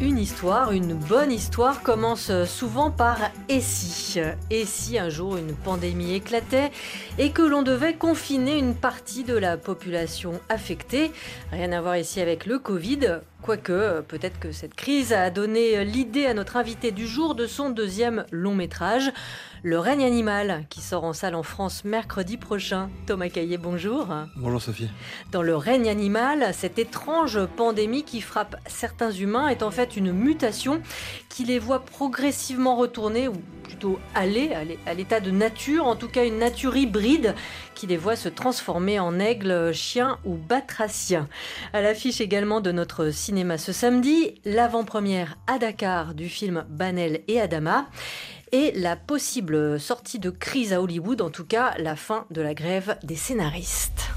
Une histoire, une bonne histoire commence souvent par et si Et si un jour une pandémie éclatait et que l'on devait confiner une partie de la population affectée? Rien à voir ici avec le Covid, quoique peut-être que cette crise a donné l'idée à notre invité du jour de son deuxième long métrage. Le règne animal, qui sort en salle en France mercredi prochain. Thomas Caillé, bonjour. Bonjour Sophie. Dans le règne animal, cette étrange pandémie qui frappe certains humains est en fait une mutation qui les voit progressivement retourner, ou plutôt aller à l'état de nature, en tout cas une nature hybride qui les voit se transformer en aigle, chien ou batracien. À l'affiche également de notre cinéma ce samedi, l'avant-première à Dakar du film Banel et Adama et la possible sortie de crise à Hollywood, en tout cas la fin de la grève des scénaristes.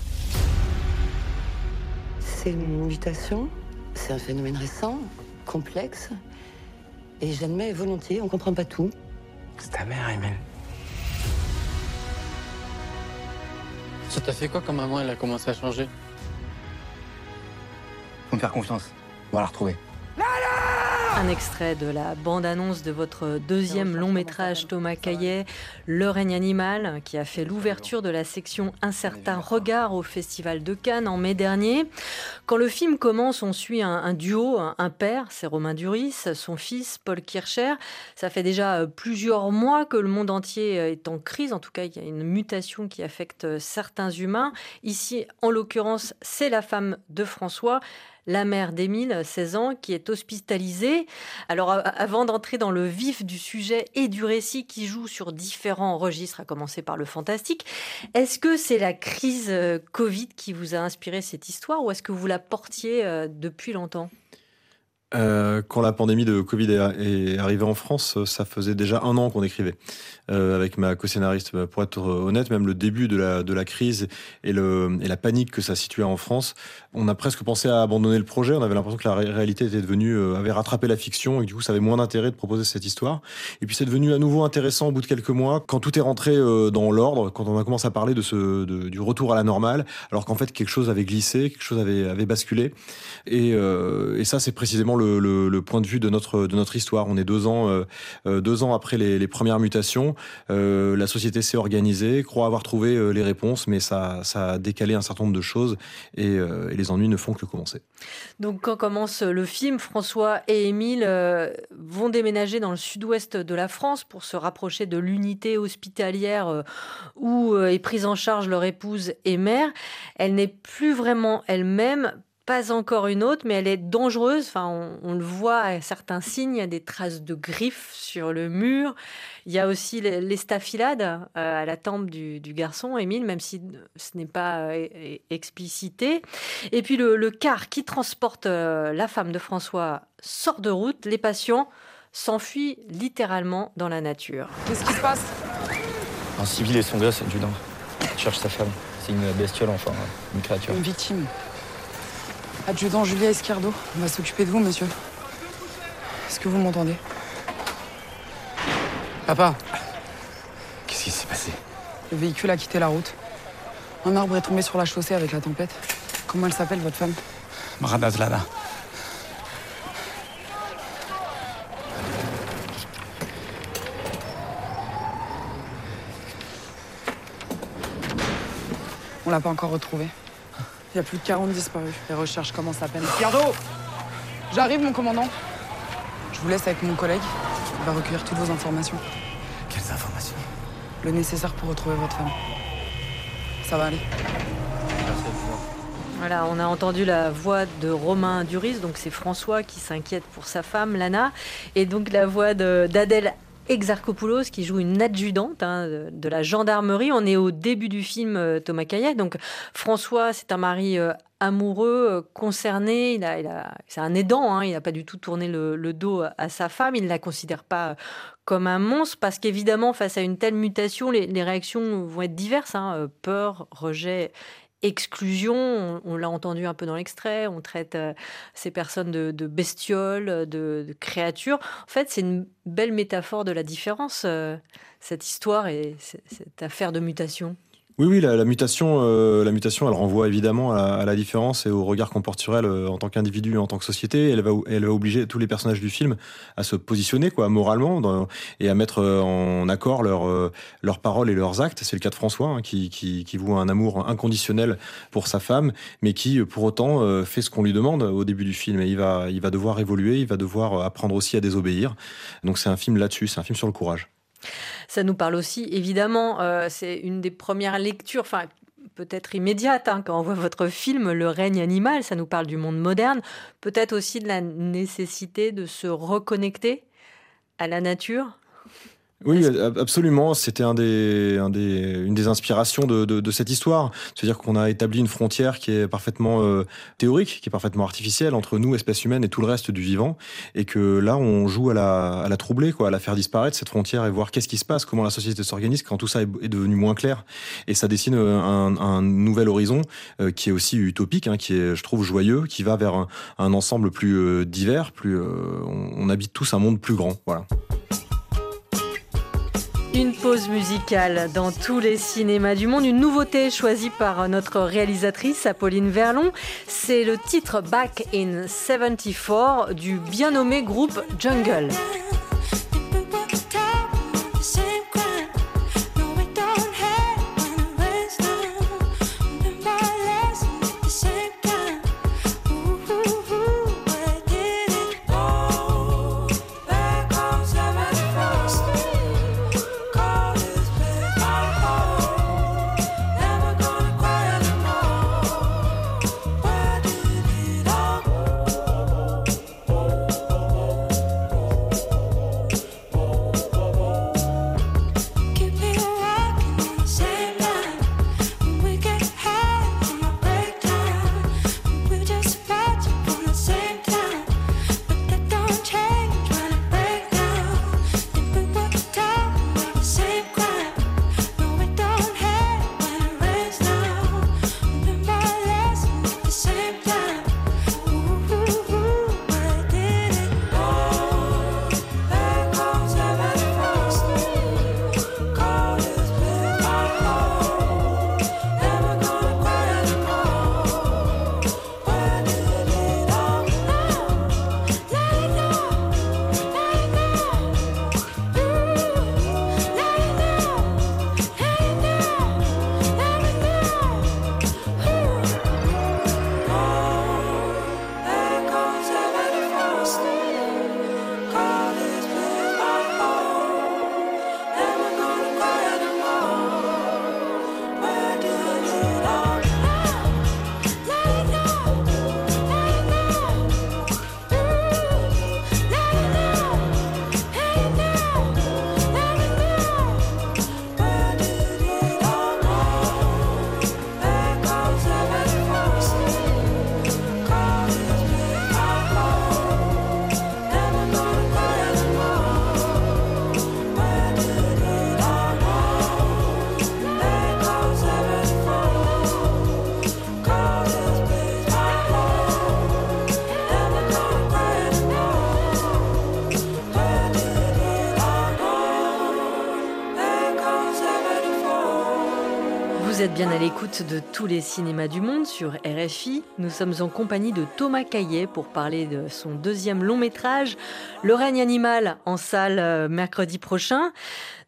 C'est une mutation, c'est un phénomène récent, complexe, et j'admets volontiers, on comprend pas tout. C'est ta mère, Emile. Ça t'a fait quoi quand maman elle a commencé à changer? Faut me faire confiance. On va la retrouver. Un extrait de la bande-annonce de votre deuxième long métrage Thomas Caillet, Le règne animal, qui a fait l'ouverture de la section Un certain regard au Festival de Cannes en mai dernier. Quand le film commence, on suit un, duo, un, père, c'est Romain Duris, son fils Paul Kircher. Ça fait déjà plusieurs mois que le monde entier est en crise. En tout cas, il y a une mutation qui affecte certains humains. Ici, en l'occurrence, c'est la femme de François la mère d'Émile, 16 ans, qui est hospitalisée. Alors avant d'entrer dans le vif du sujet et du récit qui joue sur différents registres, à commencer par le fantastique, est-ce que c'est la crise euh, Covid qui vous a inspiré cette histoire ou est-ce que vous la portiez euh, depuis longtemps? Euh, quand la pandémie de Covid est, arrivée en France, ça faisait déjà un an qu'on écrivait avec ma co-scénariste. Pour être honnête, même le début de la, crise et la panique que ça situait en France, on a presque pensé à abandonner le projet. On avait l'impression que la réalité était devenue, euh, avait rattrapé la fiction et du coup, ça avait moins d'intérêt de proposer cette histoire. Et puis, c'est devenu à nouveau intéressant au bout de quelques mois quand tout est rentré euh, dans l'ordre, quand on a commencé à parler de ce, de, du retour à la normale, alors qu'en fait, quelque chose avait glissé, quelque chose avait, avait basculé. Et, euh, et ça, c'est précisément le, le, le, point de vue de notre, de notre histoire. On est deux ans, euh, deux ans après les, les premières mutations. Euh, la société s'est organisée, croit avoir trouvé euh, les réponses, mais ça, ça a décalé un certain nombre de choses et, euh, et, les ennuis ne font que commencer. Donc quand commence le film, François et Émile vont déménager dans le sud-ouest de la France pour se rapprocher de l'unité hospitalière où est prise en charge leur épouse et mère. Elle n'est plus vraiment elle-même pas encore une autre, mais elle est dangereuse. Enfin, on, le voit à certains signes. Il y a des traces de griffes sur le mur. Il y a aussi l'estafilade euh, à la tempe du, garçon, Émile, même si ce n'est pas euh, explicité. Et puis le, car qui transporte euh, la femme de François sort de route. Les patients s'enfuient littéralement dans la nature. Qu'est-ce qui se passe? Un civil et son gosse adjudant. cherche sa femme. C'est une bestiole, enfin, une créature. Une victime. Adjudant Julia Escardo, on va s'occuper de vous, monsieur. Est-ce que vous m'entendez? Papa Qu'est-ce qui s'est passé? Le véhicule a quitté la route. Un arbre est tombé sur la chaussée avec la tempête. Comment elle s'appelle, votre femme? Maradazlada. On l'a pas encore retrouvée. Il y a plus de 40 disparus. Les recherches commencent à peine. Gardo J'arrive, mon commandant. Je vous laisse avec mon collègue. Il va recueillir toutes vos informations. Quelles informations? Le nécessaire pour retrouver votre femme. Ça va aller. Voilà, on a entendu la voix de Romain Duris, donc c'est François qui s'inquiète pour sa femme, Lana, et donc la voix d'Adèle Exarchopoulos qui joue une adjudante hein, de, la gendarmerie. On est au début du film Thomas Caillet. Donc François, c'est un mari amoureux, concerné. Il a, c'est un aidant. Hein. il n'a pas du tout tourné le, dos à sa femme. Il ne la considère pas comme un monstre parce qu'évidemment, face à une telle mutation, les, réactions vont être diverses. Hein. peur, rejet exclusion, on, l'a entendu un peu dans l'extrait, on traite euh, ces personnes de, bestioles, de, créatures. En fait, c'est une belle métaphore de la différence, euh, cette histoire et cette affaire de mutation. Oui, oui, la, mutation, euh, la mutation, elle renvoie évidemment à, la différence et au regard qu'on porte sur elle euh, en tant qu'individu, en tant que société. Elle va, elle obliger tous les personnages du film à se positionner, quoi, moralement, et à mettre euh, en accord leurs paroles et leurs actes. C'est le cas de François, hein, qui, qui, qui voue un amour inconditionnel pour sa femme, mais qui, pour autant, fait ce qu'on lui demande au début du film. Et il va, il va devoir évoluer, il va devoir apprendre aussi à désobéir. Donc c'est un film là-dessus, c'est un film sur le courage. Ça nous parle aussi, évidemment, euh, c'est une des premières lectures, enfin peut-être immédiate, hein, quand on voit votre film Le règne animal, ça nous parle du monde moderne, peut-être aussi de la nécessité de se reconnecter à la nature oui, absolument. C'était un des, un des, une des inspirations de, de, de cette histoire. C'est-à-dire qu'on a établi une frontière qui est parfaitement euh, théorique, qui est parfaitement artificielle entre nous, espèce humaine, et tout le reste du vivant. Et que là, on joue à la, à la troubler, quoi, à la faire disparaître, cette frontière, et voir qu'est-ce qui se passe, comment la société s'organise quand tout ça est, devenu moins clair. Et ça dessine euh, un, un nouvel horizon euh, qui est aussi utopique, hein, qui est, je trouve, joyeux, qui va vers un, un ensemble plus divers, plus, on, on habite tous un monde plus grand. Voilà. Une pause musicale dans tous les cinémas du monde. Une nouveauté choisie par notre réalisatrice Apolline Verlon. C'est le titre Back in 74 du bien nommé groupe Jungle. Bien à l'écoute de tous les cinémas du monde sur RFI. Nous sommes en compagnie de Thomas Caillet pour parler de son deuxième long métrage, Le règne animal, en salle euh, mercredi prochain.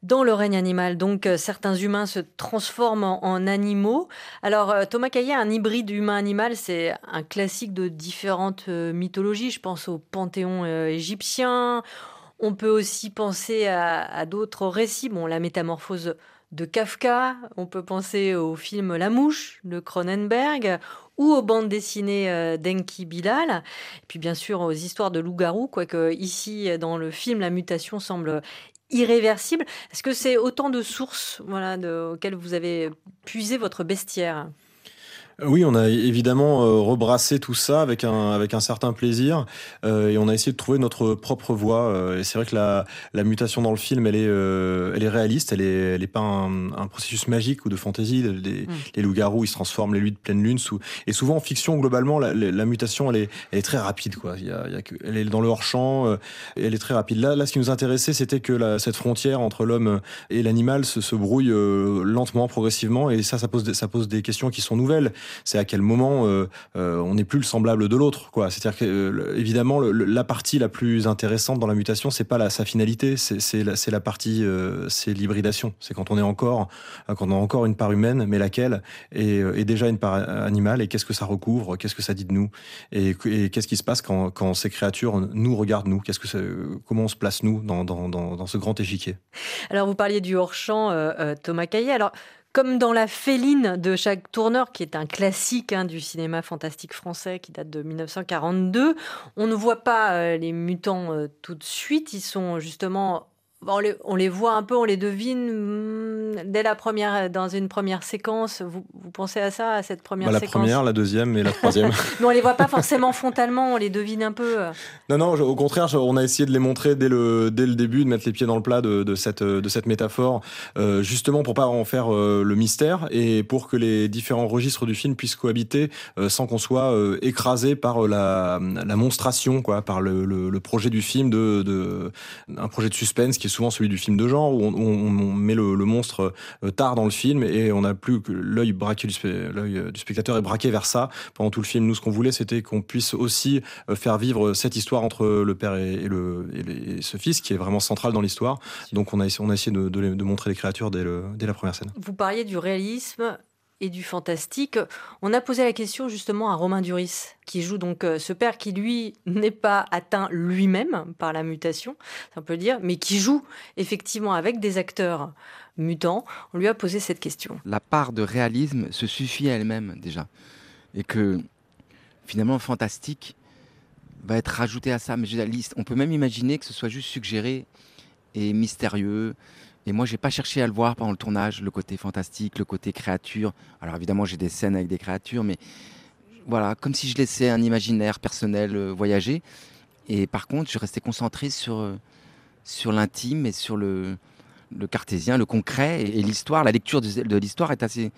Dans le règne animal, donc, euh, certains humains se transforment en, animaux. Alors, euh, Thomas Caillet, un hybride humain-animal, c'est un classique de différentes mythologies. Je pense au panthéon égyptien. On peut aussi penser à, à d'autres récits. Bon, la métamorphose de Kafka, on peut penser au film La Mouche de Cronenberg ou aux bandes dessinées euh, d'Enki Bilal, et puis bien sûr aux histoires de loup-garou, quoique ici dans le film la mutation semble irréversible. Est-ce que c'est autant de sources voilà, auxquelles vous avez puisé votre bestiaire? Oui, on a évidemment euh, rebrassé tout ça avec un, avec un certain plaisir euh, et on a essayé de trouver notre propre voie. Euh, et c'est vrai que la, la mutation dans le film, elle est, elle est réaliste, elle est, elle est pas un, un processus magique ou de fantaisie. Les, mm. les loups-garous, ils se transforment les nuits de pleine lune. Sous, et souvent en fiction, globalement, la, la, mutation, elle est, elle est très rapide. Quoi. Il y a, il y a elle est dans le hors-champ, elle est très rapide. Là, là, ce qui nous intéressait, c'était que la, cette frontière entre l'homme et l'animal se, se brouille lentement, progressivement. Et ça, ça pose, ça pose des questions qui sont nouvelles c'est à quel moment euh, euh, on n'est plus le semblable de l'autre. quoi. C'est-à-dire que euh, évidemment la partie la plus intéressante dans la mutation, c'est pas la, sa finalité, c'est la, partie, c'est l'hybridation. C'est quand on est encore, quand on a encore une part humaine, mais laquelle est, déjà une part animale et qu'est-ce que ça recouvre, qu'est-ce que ça dit de nous et, qu'est-ce qui se passe quand, ces créatures nous regardent nous, qu'est-ce que comment on se place nous dans, dans, dans, ce grand échiquier? Alors vous parliez du hors champ, Thomas Caillet. Alors comme dans La Féline de Jacques Tourneur, qui est un classique hein, du cinéma fantastique français qui date de 1942, on ne voit pas euh, les mutants euh, tout de suite. Ils sont justement on les, voit un peu, on les devine hmm, dès la première, dans une première séquence. Vous, pensez à ça, à cette première bah, séquence La première, la deuxième et la troisième. Mais on les voit pas forcément frontalement, on les devine un peu. Non, non, au contraire, on a essayé de les montrer dès le, dès le début, de mettre les pieds dans le plat de, cette, de cette métaphore, euh, justement pour pas en faire euh, le mystère et pour que les différents registres du film puissent cohabiter euh, sans qu'on soit écrasé par la, la monstration, quoi, par le, le, projet du film de, de, un projet de suspense qui est souvent celui du film de genre, où on, met le, monstre euh, tard dans le film et on n'a plus que l'œil braqué du, euh, du, spectateur est braqué vers ça pendant tout le film. Nous, ce qu'on voulait, c'était qu'on puisse aussi euh, faire vivre cette histoire entre le père et, le, et, ce fils, qui est vraiment central dans l'histoire. Donc, on a, on a essayé de, de, montrer les créatures dès, le, dès la première scène. Vous parliez du réalisme et du fantastique. On a posé la question justement à Romain Duris, qui joue donc euh, ce père qui, lui, n'est pas atteint lui-même par la mutation, on peut dire, mais qui joue effectivement avec des acteurs mutants. On lui a posé cette question. La part de réalisme se suffit à elle-même déjà. Et que finalement, fantastique va être rajouté à ça. Mais la liste, on peut même imaginer que ce soit juste suggéré et mystérieux et moi, j'ai pas cherché à le voir pendant le tournage, le côté fantastique, le côté créature. Alors évidemment, j'ai des scènes avec des créatures, mais voilà, comme si je laissais un imaginaire personnel euh, voyager. Et par contre, je restais concentré sur, euh, sur l'intime et sur le, le cartésien, le concret et, l'histoire. La lecture de l'histoire est assez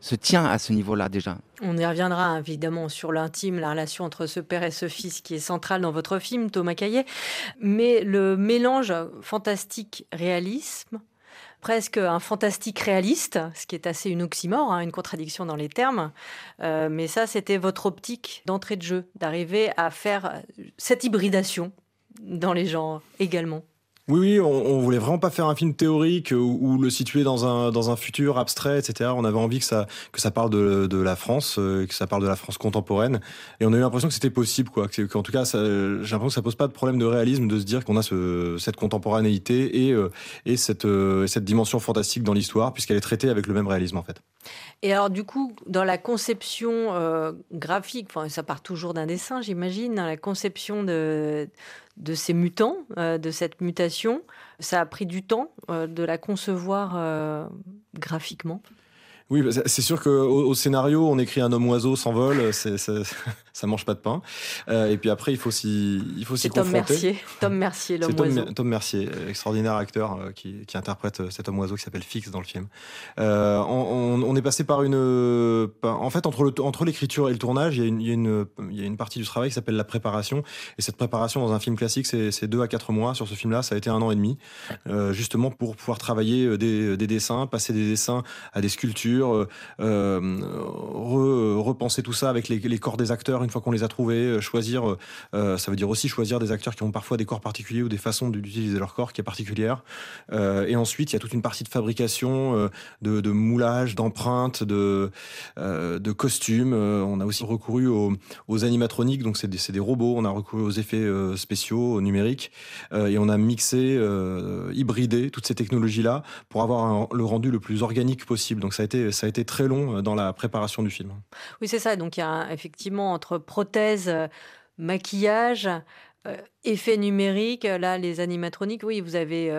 se tient à ce niveau-là déjà. On y reviendra évidemment sur l'intime, la relation entre ce père et ce fils qui est centrale dans votre film, Thomas Caillet. Mais le mélange fantastique-réalisme, presque un fantastique réaliste, ce qui est assez une oxymore, hein, une contradiction dans les termes. Euh, mais ça, c'était votre optique d'entrée de jeu, d'arriver à faire cette hybridation dans les genres également. Oui, oui, on, on, voulait vraiment pas faire un film théorique ou, le situer dans un dans un futur abstrait, etc. On avait envie que ça que ça parle de, de la France, euh, que ça parle de la France contemporaine, et on a eu l'impression que c'était possible, quoi. Qu'en tout cas, j'ai l'impression que ça pose pas de problème de réalisme de se dire qu'on a ce, cette contemporanéité et euh, et cette euh, cette dimension fantastique dans l'histoire, puisqu'elle est traitée avec le même réalisme en fait. Et alors, du coup, dans la conception graphique, enfin, ça part toujours d'un dessin, j'imagine, dans la conception de de ces mutants, euh, de cette mutation. Ça a pris du temps euh, de la concevoir euh, graphiquement? Oui, bah, c'est sûr qu'au au scénario, on écrit un homme oiseau s'envole, ça, ça mange pas de pain. Euh, et puis après, il faut s'y, il faut s'y confronter. Tom Mercier, Tom Mercier, l'homme Tom, oiseau. Tom Mercier, extraordinaire acteur euh, qui, qui, interprète euh, cet homme oiseau qui s'appelle Fix dans le film. Euh, on, on, est passé par une, en fait, entre, le, entre l'écriture et le tournage, il y, a une, il, y a une, il y a une partie du travail qui s'appelle la préparation. Et cette préparation dans un film classique, c'est deux à quatre mois. Sur ce film-là, ça a été un an et demi, justement pour pouvoir travailler des, des, dessins, passer des dessins à des sculptures euh, repenser tout ça avec les, corps des acteurs une fois qu'on les a trouvés, euh, choisir, euh, euh, ça veut dire aussi choisir des acteurs qui ont parfois des corps particuliers ou des façons d'utiliser leur corps qui est particulière. et ensuite, il y a toute une partie de fabrication, de, moulage, d'empreintes, de, de costumes. on a aussi recouru aux, animatroniques, donc c'est des, des, robots. On a recouru aux effets spéciaux, numériques, et on a mixé, hybridé toutes ces technologies-là pour avoir le rendu le plus organique possible. Donc ça a été, ça a été très long dans la préparation du film. Oui, c'est ça. Donc il y a effectivement entre prothèse, maquillage, effets numériques, là, les animatroniques, oui, vous avez,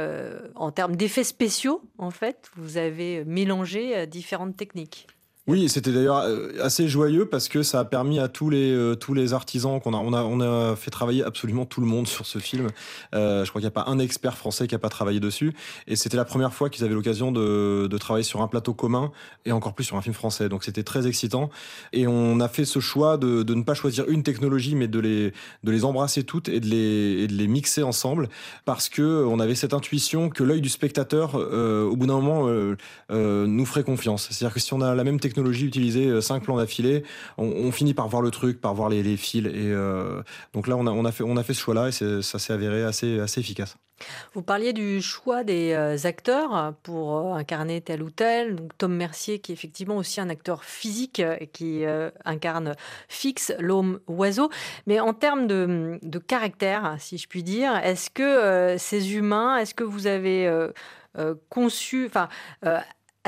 en termes d'effets spéciaux, en fait, vous avez mélangé différentes techniques. Oui, c'était d'ailleurs euh, assez joyeux parce que ça a permis à tous les euh, tous les artisans qu'on a on a on a fait travailler absolument tout le monde sur ce film. Euh, je crois qu'il n'y a pas un expert français qui a pas travaillé dessus et c'était la première fois qu'ils avaient l'occasion de, de travailler sur un plateau commun et encore plus sur un film français. Donc c'était très excitant et on a fait ce choix de, de ne pas choisir une technologie mais de les de les embrasser toutes et de les de les mixer ensemble parce que on avait cette intuition que l'œil du spectateur au bout d'un moment nous ferait confiance. C'est-à-dire que si on a la même technologie utiliser euh, cinq plans d'affilée, on, finit par voir le truc, par voir les, fils. Et euh, donc là, on a, fait, on a fait ce choix-là et ça s'est avéré assez, assez efficace. Vous parliez du choix des euh, acteurs pour incarner tel ou tel. Donc Tom Mercier, qui est effectivement aussi un acteur physique, qui incarne Fix, l'homme oiseau. Mais en termes de, de, caractère, si je puis dire, est-ce que ces humains, est-ce que vous avez conçu, enfin,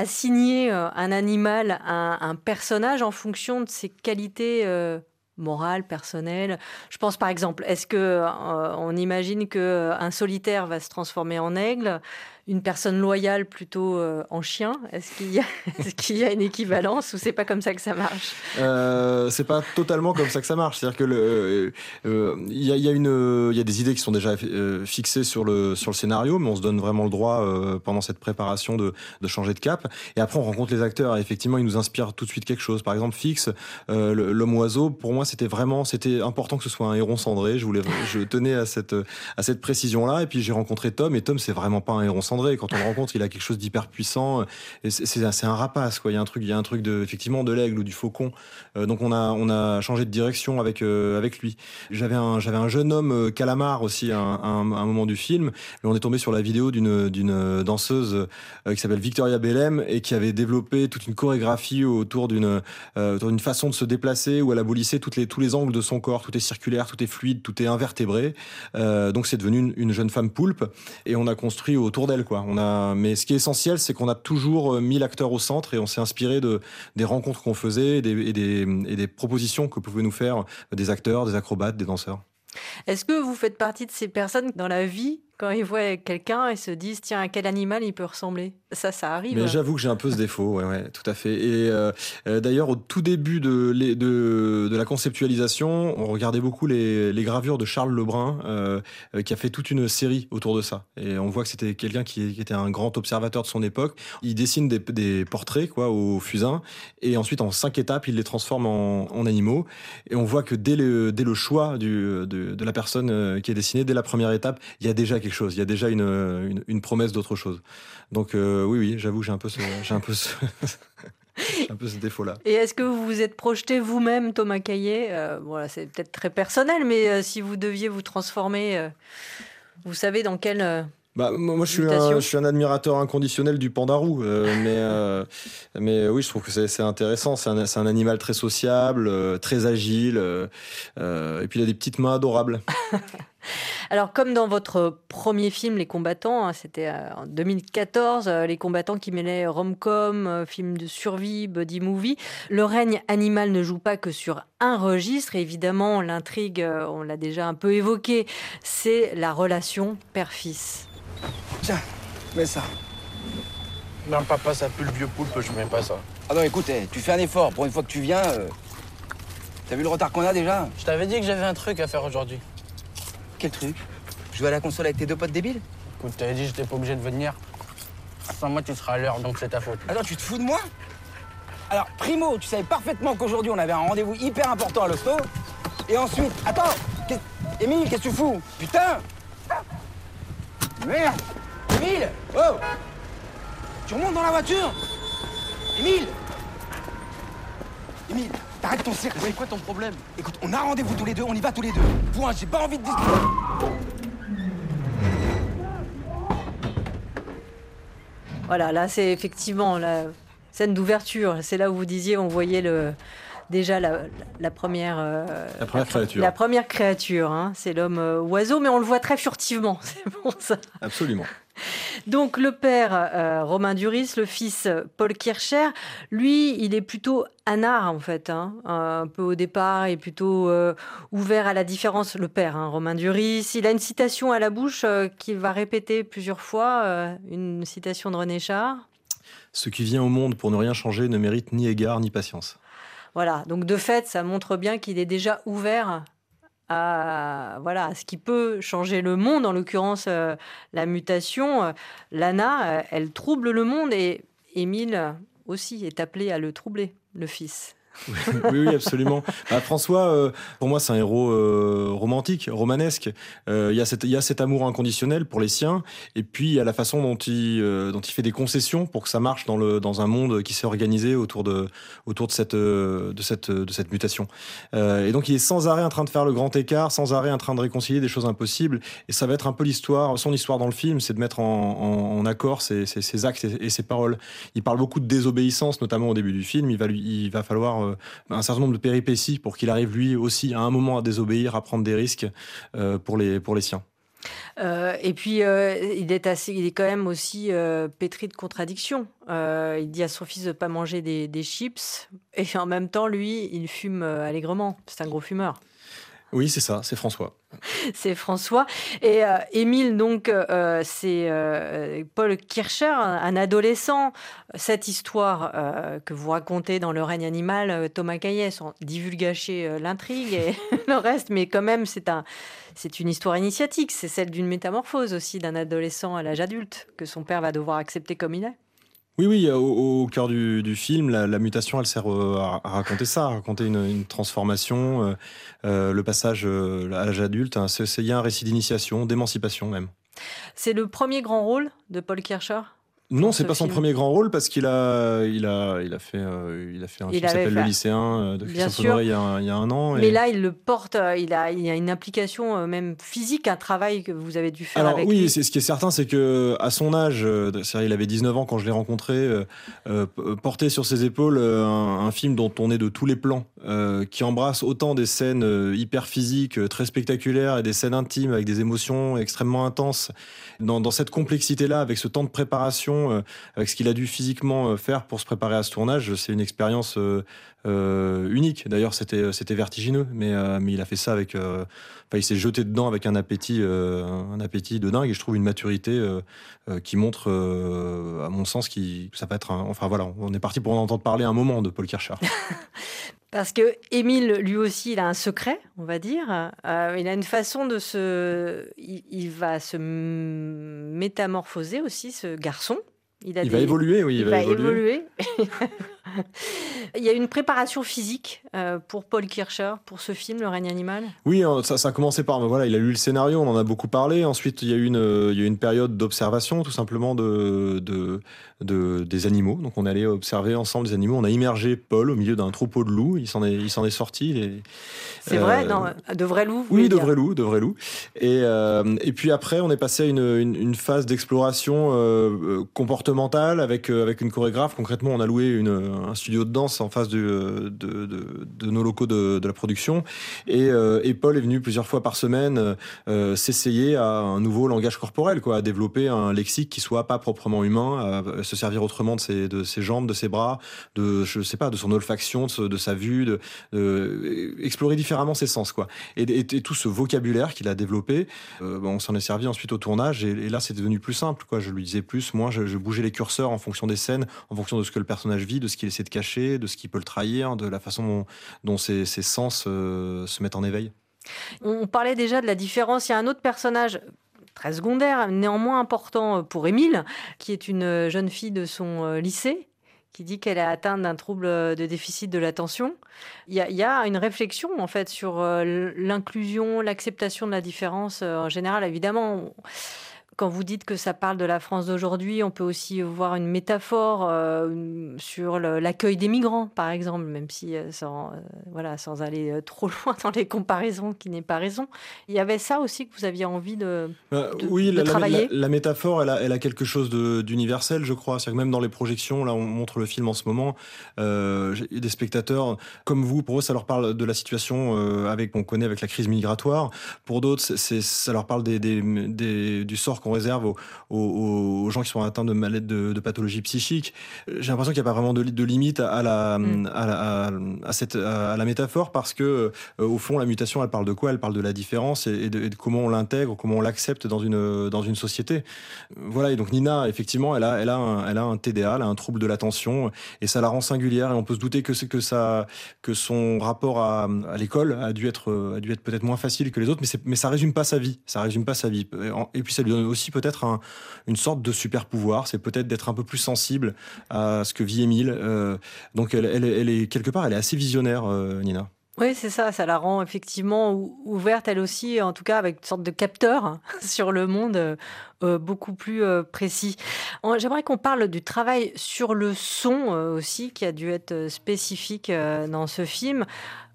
assigner euh, un animal à un personnage en fonction de ses qualités euh, morales, personnelles. Je pense par exemple, est-ce que euh, on imagine que un solitaire va se transformer en aigle? Une personne loyale plutôt euh, en chien Est-ce qu'il y, a une équivalence ou c'est pas comme ça que ça marche? Euh, C'est pas totalement comme ça que ça marche. C'est-à-dire que le, euh, il y, a, des idées qui sont déjà euh, fixées sur le scénario, mais on se donne vraiment le droit pendant cette préparation de, changer de cap. Et après, on rencontre les acteurs et effectivement, ils nous inspirent tout de suite quelque chose. Par exemple, Fix, l'homme oiseau. Pour moi, c'était vraiment, c'était important que ce soit un héron cendré. Je tenais à cette à cette précision là. Et puis j'ai rencontré Tom et Tom, c'est vraiment pas un héron cendré quand on le rencontre, il a quelque chose d'hyper puissant. C'est un rapace, quoi. Il y a un truc, il y a un truc de, effectivement, de l'aigle ou du faucon. Euh, donc on a, on a changé de direction avec, euh, avec lui. J'avais un, j'avais un jeune homme euh, calamar aussi à un, moment du film. Mais on est tombé sur la vidéo d'une, d'une danseuse qui s'appelle Victoria Bellem et qui avait développé toute une chorégraphie autour d'une, autour d'une façon de se déplacer où elle abolissait toutes les, tous les angles de son corps. Tout est circulaire, tout est fluide, tout est invertébré. donc c'est devenu une, une jeune femme poulpe et on a construit autour d'elle on a, mais ce qui est essentiel, c'est qu'on a toujours euh, mis l'acteur au centre et on s'est inspiré de des rencontres qu'on faisait et des, et des propositions que pouvaient nous faire des acteurs, des acrobates, des danseurs. Est-ce que vous faites partie de ces personnes dans la vie quand ils voient quelqu'un et se disent tiens à quel animal il peut ressembler? Ça ça arrive mais j'avoue que j'ai un peu ce défaut ouais, ouais tout à fait. Et euh, euh, d'ailleurs au tout début de, de, de la conceptualisation on regardait beaucoup les, les gravures de Charles Lebrun euh, qui a fait toute une série autour de ça. Et on voit que c'était quelqu'un qui, qui, était un grand observateur de son époque. Il dessine des, des, portraits quoi au fusain et ensuite en cinq étapes il les transforme en, en animaux. Et on voit que dès le, dès le choix du, de, de la personne qui est dessinée dès la première étape il y a déjà quelque chose. Il y a déjà une, une, promesse d'autre chose. Donc euh, oui, oui, j'avoue, j'ai un peu ce, j'ai un peu ce, un peu ce défaut-là. Et est-ce que vous vous êtes projeté vous-même, Thomas Caillet euh, Voilà, c'est peut-être très personnel, mais euh, si vous deviez vous transformer, vous savez dans quel bah, moi, je suis, un, je suis un admirateur inconditionnel du pandarou, mais, mais oui, je trouve que c'est intéressant. C'est un, un, animal très sociable, très agile, et puis il a des petites mains adorables. Alors, comme dans votre premier film, Les combattants, hein, c'était euh, en 2014, euh, Les combattants qui mêlaient rom-com, euh, film de survie, buddy movie, le règne animal ne joue pas que sur un registre. évidemment, l'intrigue, on l'a déjà un peu évoqué, c'est la relation père-fils. Tiens, mets ça. Non, papa, ça pue le vieux poulpe, je mets pas ça. Ah non, écoute, eh, tu fais un effort. Pour une fois que tu viens, t'as vu le retard qu'on a déjà? Je t'avais dit que j'avais un truc à faire aujourd'hui. Quel truc? Jouer à la console avec tes deux potes débiles? Écoute, t'avais dit que j'étais pas obligé de venir. Sans moi, tu seras à l'heure, donc c'est ta faute. Alors, tu te fous de moi? Alors, primo, tu savais parfaitement qu'aujourd'hui, on avait un rendez-vous hyper important à l'hosto. Et ensuite, attends Émile, qu'est-ce que tu fous? Putain! Merde! Émile! Oh! Tu remontes dans la voiture! Émile! Émile T'arrêtes ton cirque C'est quoi ton problème Écoute, on a rendez-vous tous les deux, on y va tous les deux. Point, j'ai pas envie de discuter. Voilà, là c'est effectivement la scène d'ouverture. C'est là où vous disiez, on voyait le, déjà la, première, euh, la première créature. La première créature, hein. c'est l'homme euh, oiseau, mais on le voit très furtivement. C'est pour ça. Absolument. Donc le père euh, Romain Duris, le fils Paul Kircher, lui, il est plutôt anard en fait, hein. un peu au départ, et plutôt euh, ouvert à la différence. Le père, hein, Romain Duris, il a une citation à la bouche euh, qu'il va répéter plusieurs fois, une citation de René Char. Ce qui vient au monde pour ne rien changer ne mérite ni égard ni patience. Voilà, donc de fait, ça montre bien qu'il est déjà ouvert à, voilà, ce qui peut changer le monde, en l'occurrence euh, la mutation. Euh, Lana, euh, elle trouble le monde et Émile aussi est appelé à le troubler, le fils oui, oui, absolument. Bah, François, euh, pour moi, c'est un héros euh, romantique, romanesque. Euh, il y, a cet, y a cet amour inconditionnel pour les siens, et puis il y a la façon dont il, dont il fait des concessions pour que ça marche dans, le, dans un monde qui s'est organisé autour de, autour de, cette, de, cette, de cette mutation. et donc, il est sans arrêt en train de faire le grand écart, sans arrêt en train de réconcilier des choses impossibles. Et ça va être un peu l'histoire, son histoire dans le film, c'est de mettre en, en, accord ses, ses, actes et, et, ses paroles. Il parle beaucoup de désobéissance, notamment au début du film. Il va, lui, il va falloir euh, un certain nombre de péripéties pour qu'il arrive lui aussi à un moment à désobéir, à prendre des risques euh, pour, les, pour les siens. Euh, et puis, il, est assez, il est quand même aussi pétri de contradictions. il dit à son fils de ne pas manger des, des, chips, et en même temps, lui, il fume allègrement. C'est un gros fumeur. Oui, c'est ça, c'est François. c'est François. Et euh, Émile, donc, euh, c'est euh, Paul Kircher, un, adolescent. Cette histoire que vous racontez dans Le règne animal, Thomas Caillet, sans divulgacher l'intrigue et le reste, mais quand même, c'est un, c'est une histoire initiatique. C'est celle d'une métamorphose aussi d'un adolescent à l'âge adulte que son père va devoir accepter comme il est. Oui, oui, au, cœur du, film, la, mutation, elle sert euh, à, raconter ça, à raconter une, transformation, euh, euh, le passage à l'âge adulte. Hein, c'est un récit d'initiation, d'émancipation même. C'est le premier grand rôle de Paul Kircher? Non, c'est pas son premier grand rôle parce qu'il a, il a, il a fait, euh, il a fait un film qui s'appelle Le lycéen euh, de Christophe Honoré il y, a un, il y a un an. Mais là, il le porte, euh, il a, il a une implication même physique, un travail que vous avez dû faire Alors, avec oui, lui. c'est ce qui est certain, c'est que à son âge, il avait 19 ans quand je l'ai rencontré, porter sur ses épaules un, film dont on est de tous les plans, qui embrasse autant des scènes hyper physiques, très spectaculaires, et des scènes intimes avec des émotions extrêmement intenses. Dans, dans cette complexité-là, avec ce temps de préparation euh, avec ce qu'il a dû physiquement euh, faire pour se préparer à ce tournage. C'est une expérience euh, unique. D'ailleurs, c'était c'était vertigineux, mais mais il a fait ça avec. Enfin, il s'est jeté dedans avec un appétit un appétit de dingue et je trouve une maturité qui montre, à mon sens, qui ça va être. enfin voilà, on est parti pour en entendre parler un moment de Paul Kirchner. Parce que Émile, lui aussi, il a un secret, on va dire. il a une façon de se. il, va se métamorphoser aussi, ce garçon. Il, va évoluer, oui. Il, va, évoluer. il y a une préparation physique euh, pour Paul Kircher pour ce film, Le règne animal? Oui, hein, ça, ça a commencé par. Voilà, il a lu le scénario, on en a beaucoup parlé. Ensuite, il y a eu une, il y a une période d'observation, tout simplement, de, de, de, des animaux. Donc, on allait observer ensemble des animaux. On a immergé Paul au milieu d'un troupeau de loups. Il s'en est, il s'en est sorti. C'est vrai, non, de vrais loups Oui, de vrais loups, de vrais loups. Et, euh, et puis après, on est passé à une, une, phase d'exploration euh, comportementale avec, euh, avec une chorégraphe. Concrètement, on a loué une, un studio de danse en face de, de, de, nos locaux de, de, la production. Et, euh, et, Paul est venu plusieurs fois par semaine euh, s'essayer à un nouveau langage corporel, quoi, à développer un lexique qui soit pas proprement humain, à se servir autrement de ses, de ses jambes, de ses bras, de, je sais pas, de son olfaction, de, sa vue, de, explorer différemment ses sens, quoi. Et, tout ce vocabulaire qu'il a développé, on s'en est servi ensuite au tournage. Et, là, c'était devenu plus simple, quoi. Je lui disais plus, moi, je, je bougeais les curseurs en fonction des scènes, en fonction de ce que le personnage vit, de ce qu'il essaie de cacher, de ce qu'il peut le trahir, de la façon dont, ses, sens euh, se mettent en éveil. On parlait déjà de la différence. Il y a un autre personnage très secondaire, néanmoins important pour Émile, qui est une jeune fille de son euh, lycée qui dit qu'elle est atteinte d'un trouble de déficit de l'attention. Il, y, a une réflexion en fait sur euh, l'inclusion, l'acceptation de la différence en général. Évidemment, quand vous dites que ça parle de la France d'aujourd'hui, on peut aussi voir une métaphore euh, sur l'accueil des migrants, par exemple, même si euh, sans, euh, voilà, sans aller trop loin dans les comparaisons, qui n'est pas raison. Il y avait ça aussi que vous aviez envie de, oui, la, travailler? La, métaphore, elle a, elle a, quelque chose d'universel, je crois. C'est que même dans les projections, là, on montre le film en ce moment, des spectateurs comme vous, pour eux, ça leur parle de la situation avec qu'on connaît avec la crise migratoire. Pour d'autres, ça leur parle des, des, des, du sort qu'on qu'on réserve aux, gens qui sont atteints de maladies de, de pathologies psychiques. J'ai l'impression qu'il n'y a pas vraiment de, de limite à la, mm. à, à, cette, à la métaphore parce que, au fond, la mutation, elle parle de quoi? Elle parle de la différence et, de, comment on l'intègre, comment on l'accepte dans une, dans une société. Voilà, et donc Nina, effectivement, elle a, elle a, un, elle a un TDA, elle a un trouble de l'attention et ça la rend singulière et on peut se douter que que ça, que son rapport à, à l'école a dû être, a dû être peut-être moins facile que les autres, mais, mais ça résume pas sa vie. Ça résume pas sa vie. Et puis ça lui donne aussi peut-être une sorte de super pouvoir. C'est peut-être d'être un peu plus sensible à ce que vit Émile. Euh, donc elle, est quelque part, elle est assez visionnaire, euh, Nina. Oui, c'est ça, ça la rend effectivement ouverte, elle aussi, en tout cas avec une sorte de capteur sur le monde euh, beaucoup plus précis. J'aimerais qu'on parle du travail sur le son aussi, qui a dû être spécifique dans ce film.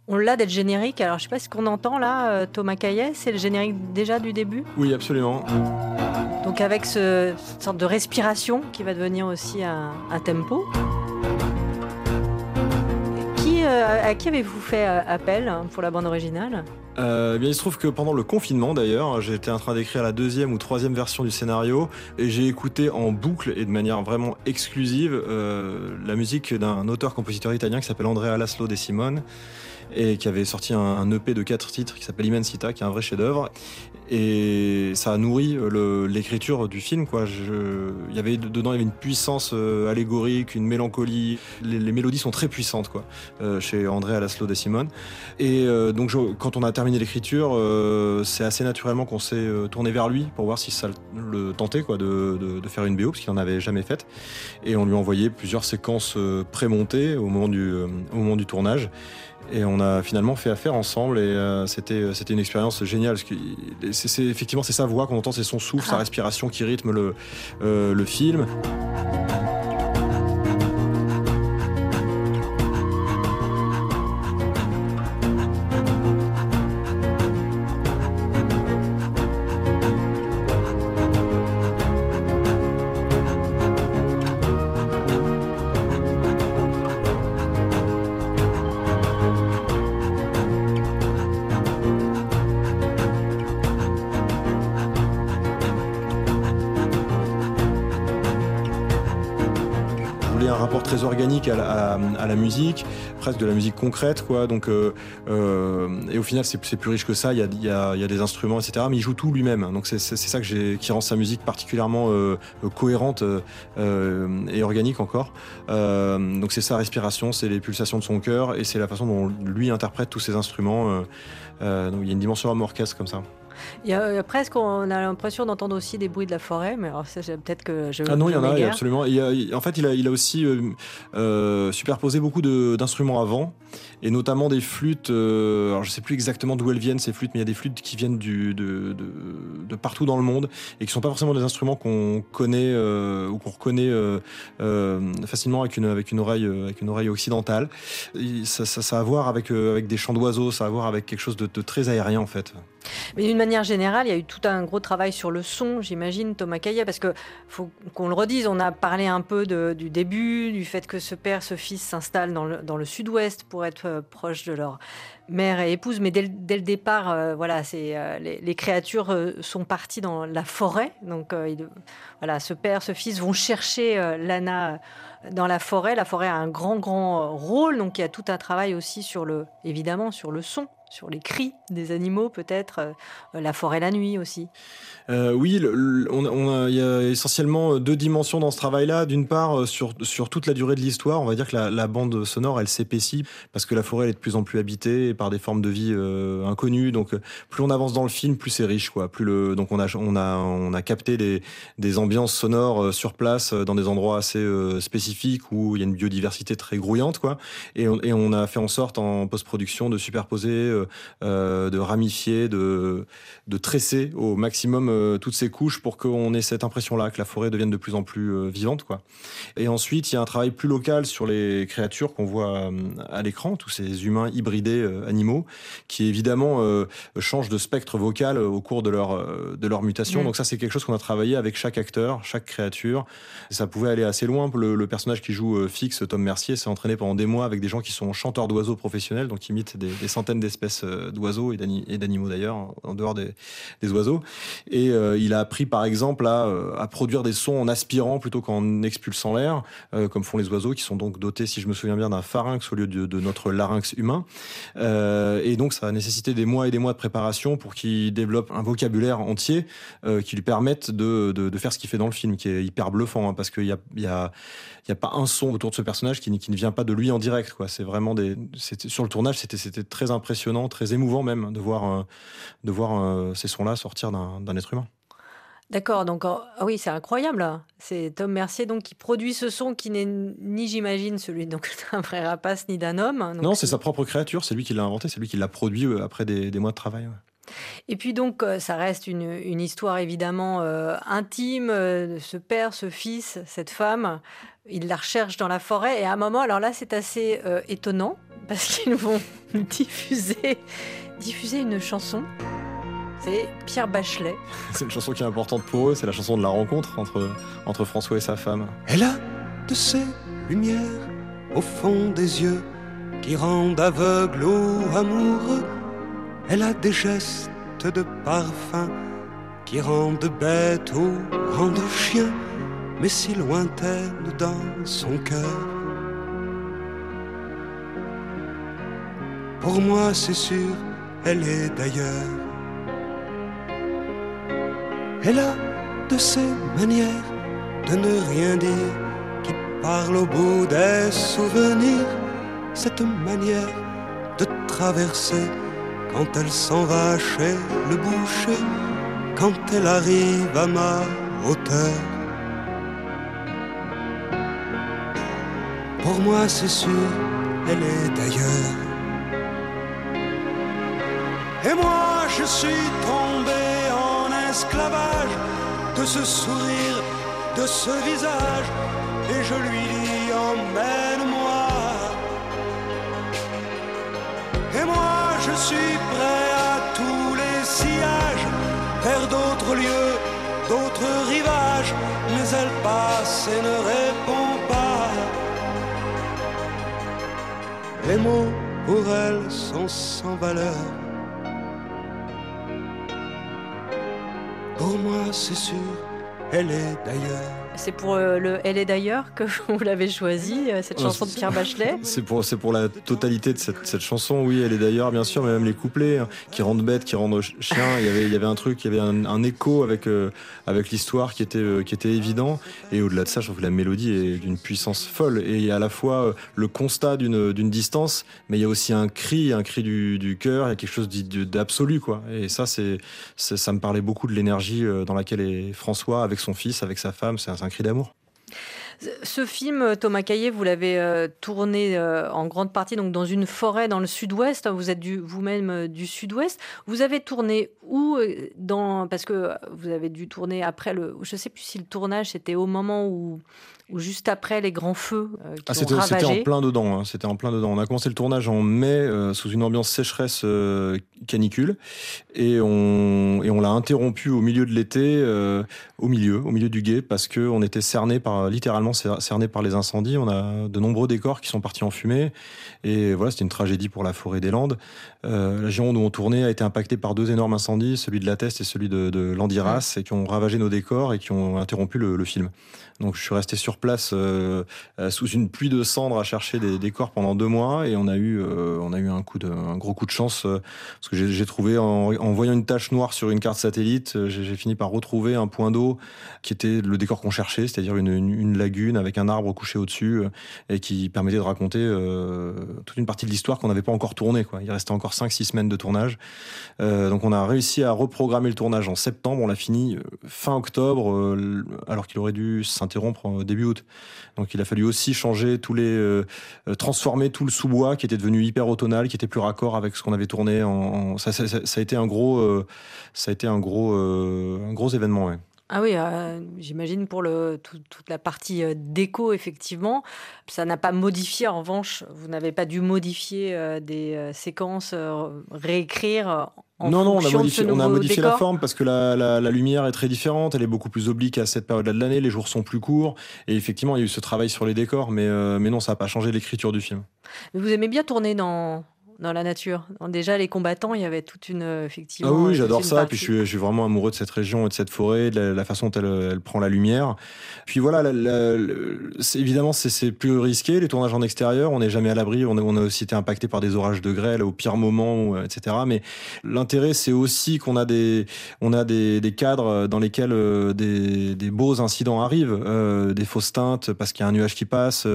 On l'a d'être générique. Alors, je sais pas ce qu'on entend là, euh, Thomas Caillet, c'est le générique déjà du début? Oui, absolument. Donc, avec ce, cette sorte de respiration qui va devenir aussi un, tempo. Qui, euh, à qui avez-vous fait euh, appel hein, pour la bande originale? Eh bien, il se trouve que pendant le confinement, d'ailleurs, j'étais en train d'écrire la deuxième ou troisième version du scénario et j'ai écouté en boucle et de manière vraiment exclusive la musique d'un auteur-compositeur italien qui s'appelle Andrea Laszlo De Simone et qui avait sorti un, EP de quatre titres qui s'appelle Immensita, qui est un vrai chef-d'œuvre. Et ça a nourri euh, l'écriture du film. Quoi. Je, il y avait dedans, une puissance euh, allégorique, une mélancolie. Les, mélodies sont très puissantes, quoi, euh, chez André Alaslo de Simone. Et donc, quand on a terminé l'écriture, c'est assez naturellement qu'on s'est tourné vers lui pour voir si ça le tentait, quoi, de, faire une BO, parce qu'il n'en avait jamais faite. Et on lui a envoyé plusieurs séquences prémontées au au moment du tournage. Et on a finalement fait affaire ensemble et euh, c'était euh, c'était une expérience géniale. C'est effectivement c'est sa voix qu'on entend, c'est son souffle, sa ah. respiration qui rythme le euh, le film. À la, musique, presque de la musique concrète, quoi. Donc, euh, euh, et au final, c'est plus riche que ça. Il y a, des instruments, etc. Mais il joue tout lui-même. Donc, c'est ça que qui rend sa musique particulièrement euh, cohérente et organique encore. donc, c'est sa respiration, c'est les pulsations de son cœur et c'est la façon dont lui interprète tous ces instruments. donc, il y a une dimension orchestre comme ça. Il y a, presque, on a l'impression d'entendre aussi des bruits de la forêt, mais alors ça, peut-être que je. Ah non, il y en a, absolument. en fait, il a, il a aussi euh, euh, superposé beaucoup d'instruments avant, et notamment des flûtes. Euh, alors, je sais plus exactement d'où elles viennent ces flûtes, mais il y a des flûtes qui viennent du, de, de, de, partout dans le monde et qui sont pas forcément des instruments qu'on connaît ou qu'on reconnaît facilement avec une, avec une oreille, avec une oreille occidentale. ça, ça, ça, a à voir avec, avec des chants d'oiseaux, ça a à voir avec quelque chose de, de très aérien en fait. Mais d'une manière générale, il y a eu tout un gros travail sur le son, j'imagine, Thomas Caillet, parce que faut qu'on le redise, on a parlé un peu du début, du fait que ce père, ce fils s'installent dans le, sud-ouest pour être euh, proche de leur mère et épouse, mais dès, le départ, euh, voilà, c'est euh, les, créatures sont parties dans la forêt, donc voilà, ce père, ce fils vont chercher Lana dans la forêt. La forêt a un grand, grand rôle, donc il y a tout un travail aussi sur le, évidemment, sur le son sur les cris des animaux, peut-être, euh, la forêt la nuit aussi. Euh, oui, on, il y a essentiellement deux dimensions dans ce travail-là. D'une part, euh, sur, sur toute la durée de l'histoire, on va dire que la, bande sonore, elle s'épaissit parce que la forêt elle est de plus en plus habitée par des formes de vie inconnues. Donc, plus on avance dans le film, plus c'est riche, quoi. Plus le, donc on a, on a, on a capté des, des ambiances sonores sur place dans des endroits assez spécifiques où il y a une biodiversité très grouillante, quoi. Et on, et on a fait en sorte en post-production de superposer euh, de ramifier, de, de tresser au maximum euh, toutes ces couches pour qu'on ait cette impression-là, que la forêt devienne de plus en plus euh, vivante. Quoi. Et ensuite, il y a un travail plus local sur les créatures qu'on voit à l'écran, tous ces humains hybridés animaux, qui évidemment changent de spectre vocal au cours de leur, de leur mutation. Donc ça, c'est quelque chose qu'on a travaillé avec chaque acteur, chaque créature. ça pouvait aller assez loin. Le, le personnage qui joue Fix, Tom Mercier, s'est entraîné pendant des mois avec des gens qui sont chanteurs d'oiseaux professionnels, donc imitent des, des centaines d'espèces espèces d'oiseaux et d'animaux d'ailleurs, en dehors des, oiseaux. Et il a appris par exemple à, à, produire des sons en aspirant plutôt qu'en expulsant l'air, comme font les oiseaux, qui sont donc dotés, si je me souviens bien, d'un pharynx au lieu de, notre larynx humain. et donc ça a nécessité des mois et des mois de préparation pour qu'il développe un vocabulaire entier qui lui permette de, faire ce qu'il fait dans le film, qui est hyper bluffant, hein, parce qu'il y a, pas un son autour de ce personnage qui, ne vient pas de lui en direct. C'est vraiment sur le tournage, c'était, très impressionnant, très émouvant même de voir, euh, euh, ces sons-là sortir d'un, être humain. D'accord, donc ah oui, c'est incroyable. C'est Tom Mercier donc qui produit ce son qui n'est ni, j'imagine, celui donc d'un vrai rapace ni d'un homme. non, c'est sa propre créature, c'est lui qui l'a inventé, c'est lui qui l'a produit euh, après des, des mois de travail. Et puis donc, euh, ça reste une, une histoire évidemment euh, intime ce père, ce fils, cette femme. Il la recherche dans la forêt et à un moment, alors là, c'est assez euh, étonnant parce qu'ils vont diffuser, diffuser une chanson. C'est Pierre Bachelet. C'est une chanson qui est importante pour eux, c'est la chanson de la rencontre entre, entre François et sa femme. Elle a de ces lumières au fond des yeux qui rendent aveugle ou amoureux elle a des gestes de parfum qui rendent bête ou rendent chien, mais si lointaine dans son cœur. Pour moi, c'est sûr, elle est d'ailleurs. Elle a de ces manières de ne rien dire qui parle au bout des souvenirs, cette manière de traverser quand elle s'en va chez le boucher, quand elle arrive à ma hauteur. Pour moi, c'est sûr, elle est d'ailleurs. Et moi, je suis tombé de ce sourire, de ce visage, et je lui dis emmène-moi. Et moi, je suis prêt à tous les sillages, vers d'autres lieux, d'autres rivages, mais elle passe et ne répond pas. Les mots pour elle sont sans valeur. Pour moi, c'est sûr, elle est d'ailleurs. C'est pour euh, le Elle est d'ailleurs que vous l'avez choisi, euh, cette chanson de Pierre Bachelet C'est pour, pour la totalité de cette, cette, chanson, oui, Elle est d'ailleurs, bien sûr, mais même les couplets hein, qui rendent bête, qui rendent chien. Il y avait, il y avait un truc, il y avait un, un écho avec, euh, avec l'histoire qui était, qui était évident. Et au-delà de ça, je trouve que la mélodie est d'une puissance folle. Et il y a à la fois le constat d'une, d'une distance, mais il y a aussi un cri, un cri du, du cœur, il y a quelque chose d'absolu, quoi. Et ça, c'est, ça me parlait beaucoup de l'énergie dans laquelle est François avec son fils, avec sa femme. C'est un cri d'amour. Ce film, Thomas Caillet, vous l'avez euh, tourné euh, en grande partie donc dans une forêt dans le sud-ouest. Vous êtes vous-même euh, du sud-ouest. Vous avez tourné où dans parce que vous avez dû tourner après le. Je ne sais plus si le tournage c'était au moment où ou juste après les grands feux euh, qui ah, c'était, c'était en plein dedans. Hein. c'était en plein dedans. On a commencé le tournage en mai euh, sous une ambiance sécheresse euh, canicule et on et on l'a interrompu au milieu de l'été, au milieu, au milieu du guet parce que on était cerné par littéralement cerné par les incendies. On a de nombreux décors qui sont partis en fumée et voilà, c'était une tragédie pour la forêt des Landes. La Gironde où on tournait a été impactée par deux énormes incendies, celui de la Teste et celui de, de Landiras, et qui ont ravagé nos décors et qui ont interrompu le, le film. Donc je suis resté sur place euh, euh, sous une pluie de cendres à chercher des décors pendant deux mois et on a eu euh, on a eu un coup de un gros coup de chance parce que j'ai trouvé en, en, voyant une tache noire sur une carte satellite, j'ai fini par retrouver un point d'eau qui était le décor qu'on cherchait, c'est-à-dire une, une, lagune avec un arbre couché au-dessus et qui permettait de raconter toute une partie de l'histoire qu'on n'avait pas encore tournée. Quoi. Il restait encore 5-6 semaines de tournage. donc on a réussi à reprogrammer le tournage en septembre, on l'a fini fin octobre alors qu'il aurait dû interrompre début août. Donc il a fallu aussi changer tous les, euh, euh, transformer tout le sous-bois qui était devenu hyper automnal, qui était plus raccord avec ce qu'on avait tourné. Ça, a été un gros, euh, ça a été un gros, un gros événement. Ah oui, j'imagine pour le, toute la partie déco, effectivement. Ça n'a pas modifié, en revanche, vous n'avez pas dû modifier des séquences, réécrire non, non, on a modifié, on a modifié la forme parce que la, la, la, lumière est très différente, elle est beaucoup plus oblique à cette période-là de l'année, les jours sont plus courts, et effectivement, il y a eu ce travail sur les décors, mais, euh, mais non, ça n'a pas changé l'écriture du film. Mais vous aimez bien tourner dans, dans la nature. Déjà, les combattants, il y avait toute une effectivement. Ah oui, j'adore ça. Puis je suis, je suis, vraiment amoureux de cette région et de cette forêt, de la, façon dont elle, elle, prend la lumière. Puis voilà, la, la, évidemment, c'est plus risqué les tournages en extérieur. On n'est jamais à l'abri. On, on, a aussi été impacté par des orages de grêle au pire moment, etc. Mais l'intérêt, c'est aussi qu'on a des, on a des, des, cadres dans lesquels des, des beaux incidents arrivent, euh, des fausses teintes parce qu'il y a un nuage qui passe,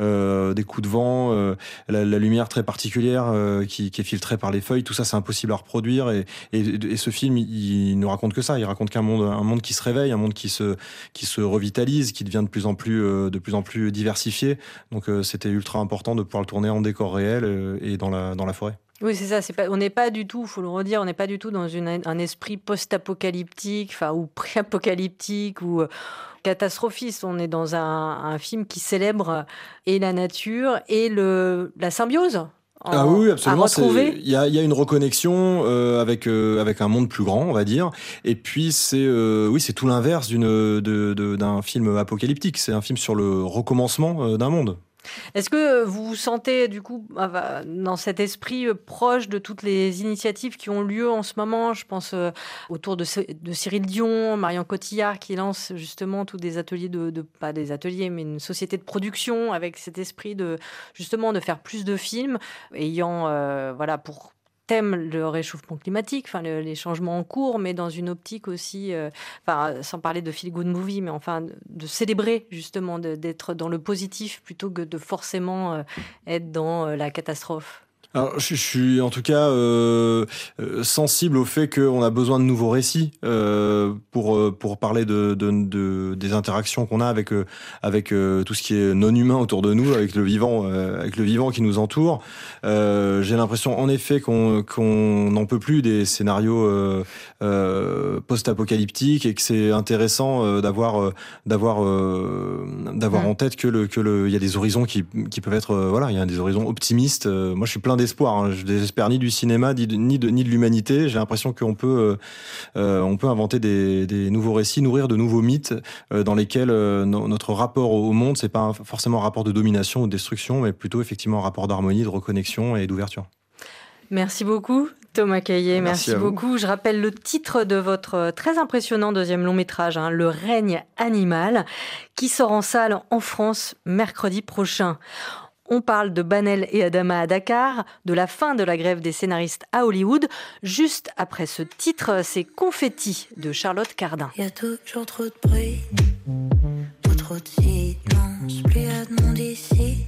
euh, des coups de vent, euh, la, lumière très particulière qui, qui, est filtrée par les feuilles. Tout ça, c'est impossible à reproduire. Et, ce film, il, il, ne raconte que ça. Il raconte qu'un monde, un monde qui se réveille, un monde qui se, qui se revitalise, qui devient de plus en plus, de plus en plus diversifié. Donc, c'était ultra important de pouvoir le tourner en décor réel et dans la, dans la forêt. Oui, c'est ça. On n'est pas du tout, faut le redire, on n'est pas du tout dans un esprit post-apocalyptique, enfin ou pré-apocalyptique ou euh, catastrophiste. On est dans un, un, film qui célèbre et la nature et le, la symbiose. Ah oui, absolument. Il y a, y a, une reconnexion euh, avec euh, avec un monde plus grand, on va dire. Et puis c'est euh, oui, c'est tout l'inverse d'une d'un film apocalyptique. C'est un film sur le recommencement d'un monde. Est-ce que vous vous sentez du coup ah, dans cet esprit euh, proche de toutes les initiatives qui ont lieu en ce moment? Je pense euh, autour de, Cyril Dion, Marion Cotillard qui lance justement tous des ateliers de, de, pas des ateliers mais une société de production avec cet esprit de justement de faire plus de films ayant euh, voilà pour thème le réchauffement climatique, enfin les changements en cours, mais dans une optique aussi, euh, enfin sans parler de feel good movie, mais enfin de, célébrer justement, d'être dans le positif plutôt que de forcément euh, être dans euh, la catastrophe. Alors, je, suis en tout cas euh, euh, sensible au fait qu'on a besoin de nouveaux récits euh, pour pour parler de, de, de des interactions qu'on a avec avec tout ce qui est non humain autour de nous, avec le vivant, avec le vivant qui nous entoure. J'ai l'impression, en effet, qu'on qu'on n'en peut plus des scénarios post-apocalyptiques et que c'est intéressant d'avoir d'avoir d'avoir en tête que le que le il y a des horizons qui qui peuvent être voilà, il y a des horizons optimistes. moi, je suis plein espoir. Hein. Je désespère ni du cinéma ni de, ni de, ni de l'humanité. J'ai l'impression qu'on peut, euh, euh, on peut inventer des, des, nouveaux récits, nourrir de nouveaux mythes euh, dans lesquels euh, notre rapport au monde, c'est pas forcément un rapport de domination ou de destruction, mais plutôt effectivement un rapport d'harmonie, de reconnexion et d'ouverture. Merci beaucoup. Thomas Caillé, merci, merci beaucoup. Je rappelle le titre de votre très impressionnant deuxième long métrage, hein, Le règne animal, qui sort en salle en France mercredi prochain. On parle de Banel et Adama à Dakar, de la fin de la grève des scénaristes à Hollywood. Juste après ce titre, c'est Confetti de Charlotte Cardin. Il y a toujours trop de bruit, trop de silence, plus a de monde ici,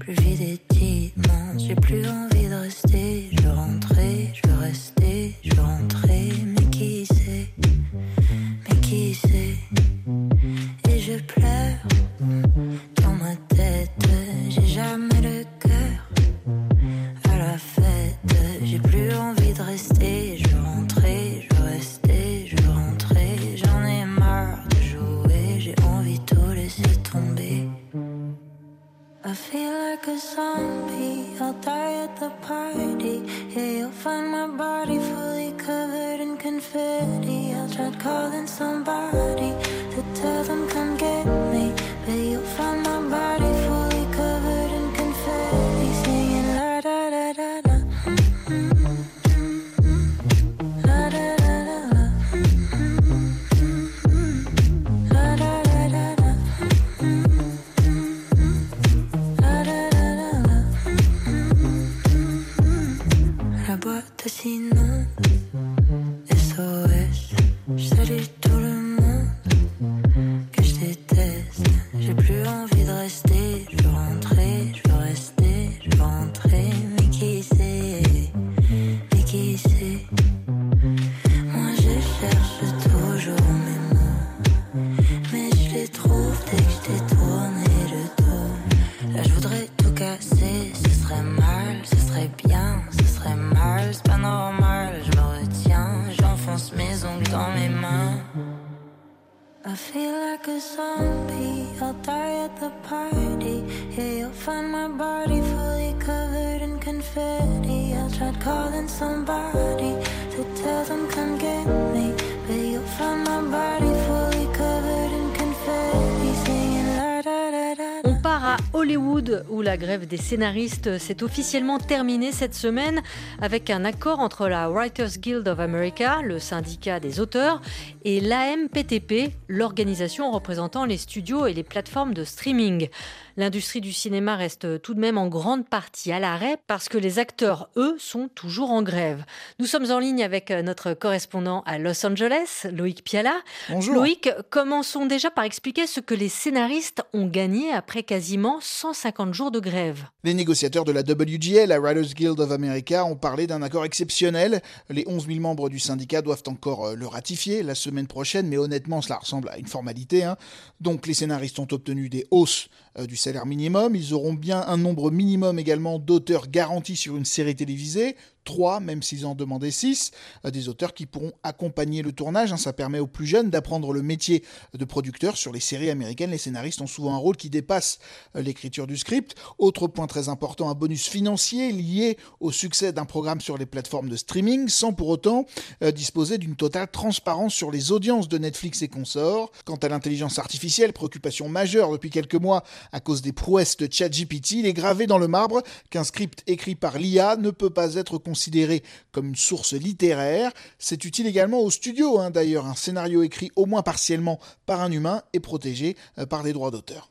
plus vide et immense. J'ai plus envie de rester, je veux rentrer, je veux rester, je veux rentrer, mais qui sait, mais qui sait, et je pleure あ。Hollywood où la grève des scénaristes s'est officiellement terminée cette semaine avec un accord entre la Writers Guild of America, le syndicat des auteurs, et l'AMPTP, l'organisation représentant les studios et les plateformes de streaming. L'industrie du cinéma reste tout de même en grande partie à l'arrêt parce que les acteurs, eux, sont toujours en grève. Nous sommes en ligne avec notre correspondant à Los Angeles, Loïc Piala. Bonjour. Loïc, commençons déjà par expliquer ce que les scénaristes ont gagné après quasiment 150 jours de grève. Les négociateurs de la WGA, la Writers Guild of America, ont parlé d'un accord exceptionnel. Les 11 000 membres du syndicat doivent encore euh, le ratifier la semaine prochaine, mais honnêtement, cela ressemble à une formalité. Hein. Donc les scénaristes ont obtenu des hausses euh, du salaire minimum. Ils auront bien un nombre minimum également d'auteurs garantis sur une série télévisée, trois, même s'ils en demandaient six, euh, des auteurs qui pourront accompagner le tournage. Hein. Ça permet aux plus jeunes d'apprendre le métier de producteur. Sur les séries américaines, les scénaristes ont souvent un rôle qui dépasse euh, l'écriture du script. Autre point très important, un bonus financier lié au succès d'un programme sur les plateformes de streaming, sans pour autant disposer d'une totale transparence sur les audiences de Netflix et consorts. Quant à l'intelligence artificielle, préoccupation majeure depuis quelques mois à cause des prouesses de ChatGPT, il est gravé dans le marbre qu'un script écrit par l'IA ne peut pas être comme une source littéraire. C'est utile également au studio, hein, d'ailleurs. Un scénario écrit au moins partiellement par un humain est protégé euh, par les droits d'auteur.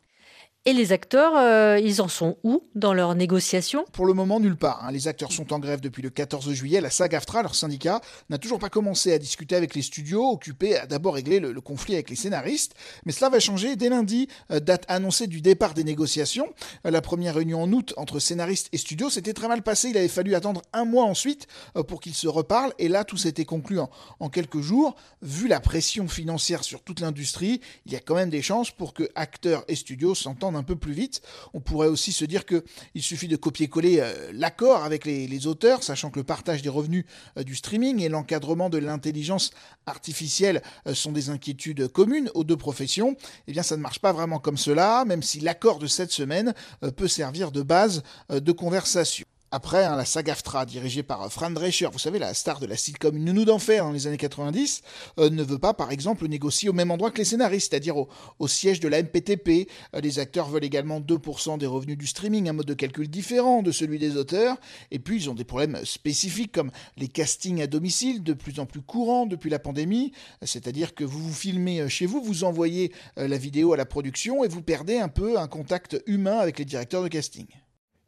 Et les acteurs, euh, ils en sont où dans leurs négociations? Pour le moment, nulle part. Hein. Les acteurs sont en grève depuis le 14 juillet. La SAG-AFTRA, leur syndicat, n'a toujours pas commencé à discuter avec les studios, occupés à d'abord régler le, conflit avec les scénaristes. Mais cela va changer dès lundi, euh, date annoncée du départ des négociations. Euh, la première réunion en août entre scénaristes et studios s'était très mal passée. Il avait fallu attendre un mois ensuite pour qu'ils se reparlent. Et là, tout s'était conclu en, en quelques jours. Vu la pression financière sur toute l'industrie, il y a quand même des chances pour que acteurs et studios s'entendent un peu plus vite. On pourrait aussi se dire qu'il suffit de copier-coller euh, l'accord avec les, auteurs, sachant que le partage des revenus euh, du streaming et l'encadrement de l'intelligence artificielle euh, sont des inquiétudes communes aux deux professions. Eh bien, ça ne marche pas vraiment comme cela, même si l'accord de cette semaine peut servir de base de conversation. Après, hein, la SAG-AFTRA, dirigée par euh, Fran Drescher, vous savez, la star de la sitcom Nounou d'enfer dans les années 90, euh, ne veut pas, par exemple, négocier au même endroit que les scénaristes, c'est-à-dire au, siège de la MPTP. Euh, les acteurs veulent également 2% des revenus du streaming, un mode de calcul différent de celui des auteurs. Et puis, ils ont des problèmes spécifiques comme les castings à domicile, de plus en plus courants depuis la pandémie. C'est-à-dire que vous vous filmez chez vous, vous envoyez la vidéo à la production et vous perdez un peu un contact humain avec les directeurs de casting.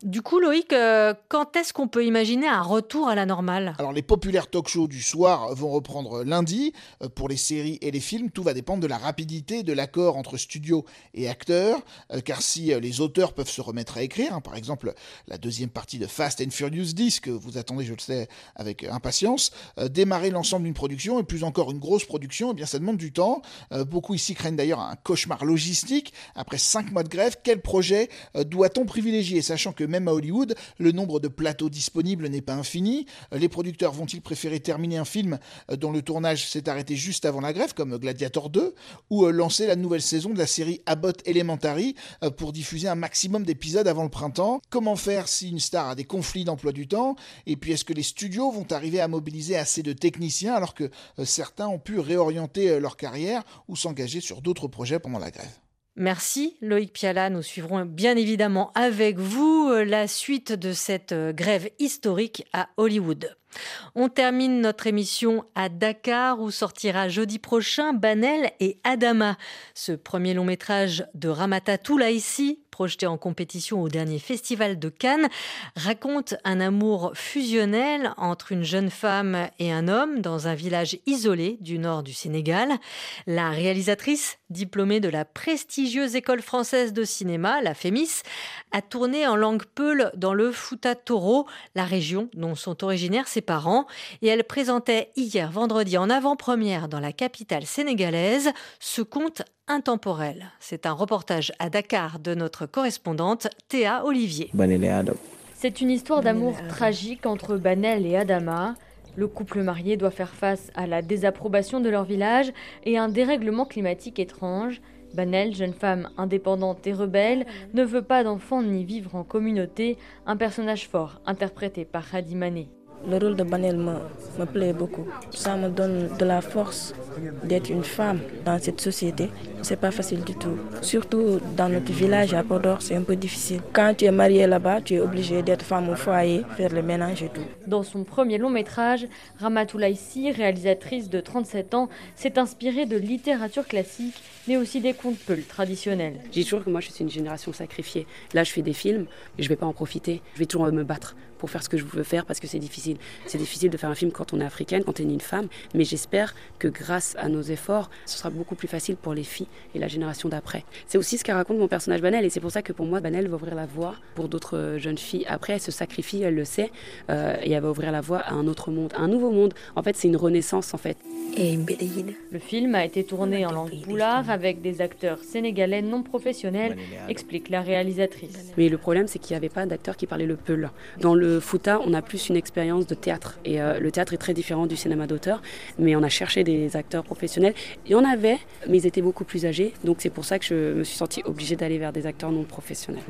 Du coup, Loïc, euh, quand est-ce qu'on peut imaginer un retour à la normale? Alors, les populaires talk shows du soir vont reprendre lundi. Euh, pour les séries et les films, tout va dépendre de la rapidité de l'accord entre studio et acteurs. Euh, car si les auteurs peuvent se remettre à écrire, hein, par exemple la deuxième partie de Fast and Furious 10, que vous attendez, je le sais, avec impatience, démarrer l'ensemble d'une production, et plus encore une grosse production, eh bien ça demande du temps. beaucoup ici craignent d'ailleurs un cauchemar logistique. Après cinq mois de grève, quel projet doit-on privilégier? Sachant que même à Hollywood, le nombre de plateaux disponibles n'est pas infini. Les producteurs vont-ils préférer terminer un film euh, dont le tournage s'est arrêté juste avant la grève, comme Gladiator 2, ou euh, lancer la nouvelle saison de la série Abbott Elementary euh, pour diffuser un maximum d'épisodes avant le printemps? Comment faire si une star a des conflits d'emploi du temps? Et puis est-ce que les studios vont arriver à mobiliser assez de techniciens alors que certains ont pu réorienter leur carrière ou s'engager sur d'autres projets pendant la grève? Merci Loïc Piala. Nous suivrons bien évidemment avec vous euh, la suite de cette euh, grève historique à Hollywood. On termine notre émission à Dakar où sortira jeudi prochain Banel et Adama. Ce premier long métrage de Ramata Toulaïsi, projeté en compétition au dernier festival de Cannes, raconte un amour fusionnel entre une jeune femme et un homme dans un village isolé du nord du Sénégal. La réalisatrice, diplômée de la prestigieuse école française de cinéma, la FEMIS, a tourné en langue peul dans le Fouta Toro, la région dont sont originaires ses parents, et elle présentait hier vendredi en avant-première dans la capitale sénégalaise ce conte intemporel. C'est un reportage à Dakar de notre correspondante Théa Olivier. C'est une histoire d'amour tragique entre Banel et Adama. Le couple marié doit faire face à la désapprobation de leur village et un dérèglement climatique étrange. Banel, jeune femme indépendante et rebelle, ne veut pas d'enfants ni vivre en communauté, un personnage fort interprété par Hadi Mané. Le rôle de Banel me, me plaît beaucoup. Ça me donne de la force d'être une femme dans cette société. C'est pas facile du tout. Surtout dans notre village à Podor, c'est un peu difficile. Quand tu es mariée là-bas, tu es obligée d'être femme au foyer, faire le ménage et tout. Dans son premier long métrage, Ramatoulaïsi, réalisatrice de 37 ans, s'est inspirée de littérature classique, mais aussi des contes peuls traditionnels. Je dis toujours que moi je suis une génération sacrifiée. Là, je fais des films et je vais pas en profiter. Je vais toujours me battre pour faire ce que je veux faire parce que c'est difficile. C'est difficile de faire un film quand on est africaine, quand on est une femme, mais j'espère que grâce à nos efforts, ce sera beaucoup plus facile pour les filles et la génération d'après. C'est aussi ce qu'a raconte mon personnage Banel et c'est pour ça que pour moi, Banel va ouvrir la voie pour d'autres euh, jeunes filles. Après, elle se sacrifie, elle le sait, euh, et elle va ouvrir la voie à un autre monde, un nouveau monde. En fait, c'est une renaissance en fait. Le film a été tourné en langue poulard avec des acteurs sénégalais non professionnels, explique la réalisatrice. Mais le problème, c'est qu'il n'y avait pas d'acteurs qui parlaient le peul. Dans le Fouta, on a plus une expérience de théâtre. Et euh, le théâtre est très différent du cinéma d'auteur. Mais on a cherché des acteurs professionnels. Il y en avait, mais ils étaient beaucoup plus âgés. Donc c'est pour ça que je me suis sentie obligée d'aller vers des acteurs non professionnels.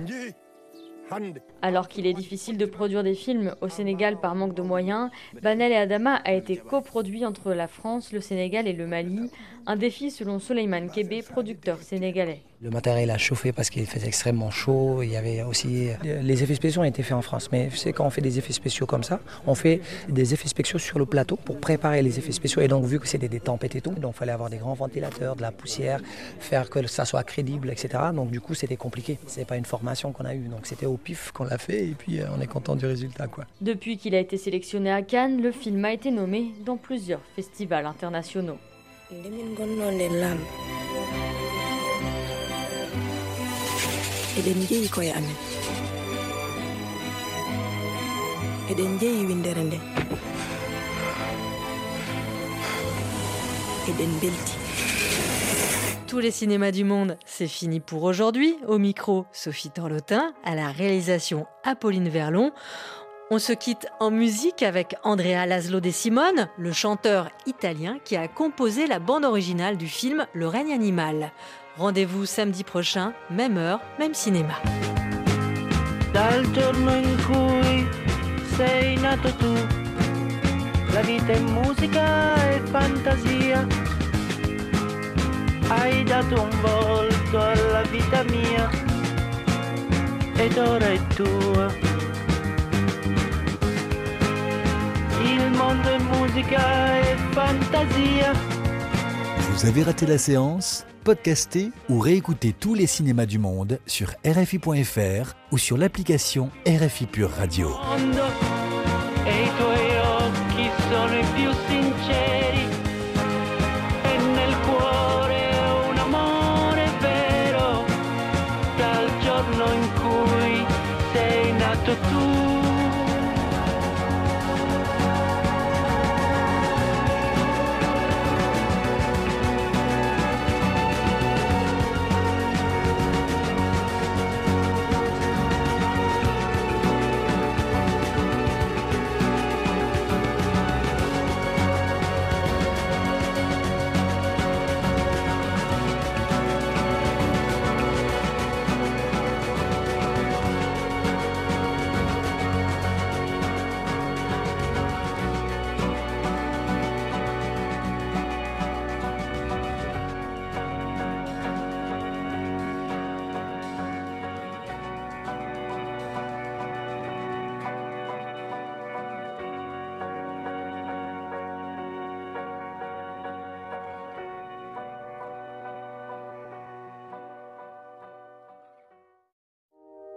Alors qu'il est difficile de produire des films au Sénégal par manque de moyens, Banel et Adama a été coproduit entre la France, le Sénégal et le Mali, un défi selon Soleiman Kébé, producteur sénégalais. Le matériel a chauffé parce qu'il faisait extrêmement chaud. Il y avait aussi les effets spéciaux ont été faits en France, mais sais quand on fait des effets spéciaux comme ça, on fait des effets spéciaux sur le plateau pour préparer les effets spéciaux. Et donc vu que c'était des tempêtes et tout, donc il fallait avoir des grands ventilateurs, de la poussière, faire que ça soit crédible, etc. Donc du coup c'était compliqué. C'est pas une formation qu'on a eue, donc c'était au pif qu'on l'a fait et puis euh, on est content du résultat quoi. Depuis qu'il a été sélectionné à Cannes, le film a été nommé dans plusieurs festivals internationaux. Eɗen jeeyi koye amen eɗen Tous les cinémas du monde, c'est fini pour aujourd'hui. Au micro, Sophie Torlotin, à la réalisation Apolline Verlon. On se quitte en musique avec Andrea Laszlo De Simone, le chanteur italien qui a composé la bande originale du film Le règne animal. Rendez-vous samedi prochain, même heure, même cinéma. Dal giorno in cui sei nato tu, la vita è musica e fantasia. Hai dato un volto alla vita mia ed ora è tua. Il mondo è musica e fantasia. Vous avez raté la séance? Podcastez ou réécoutez tous les cinémas du monde sur RFI.fr ou sur l'application RFI Pure Radio.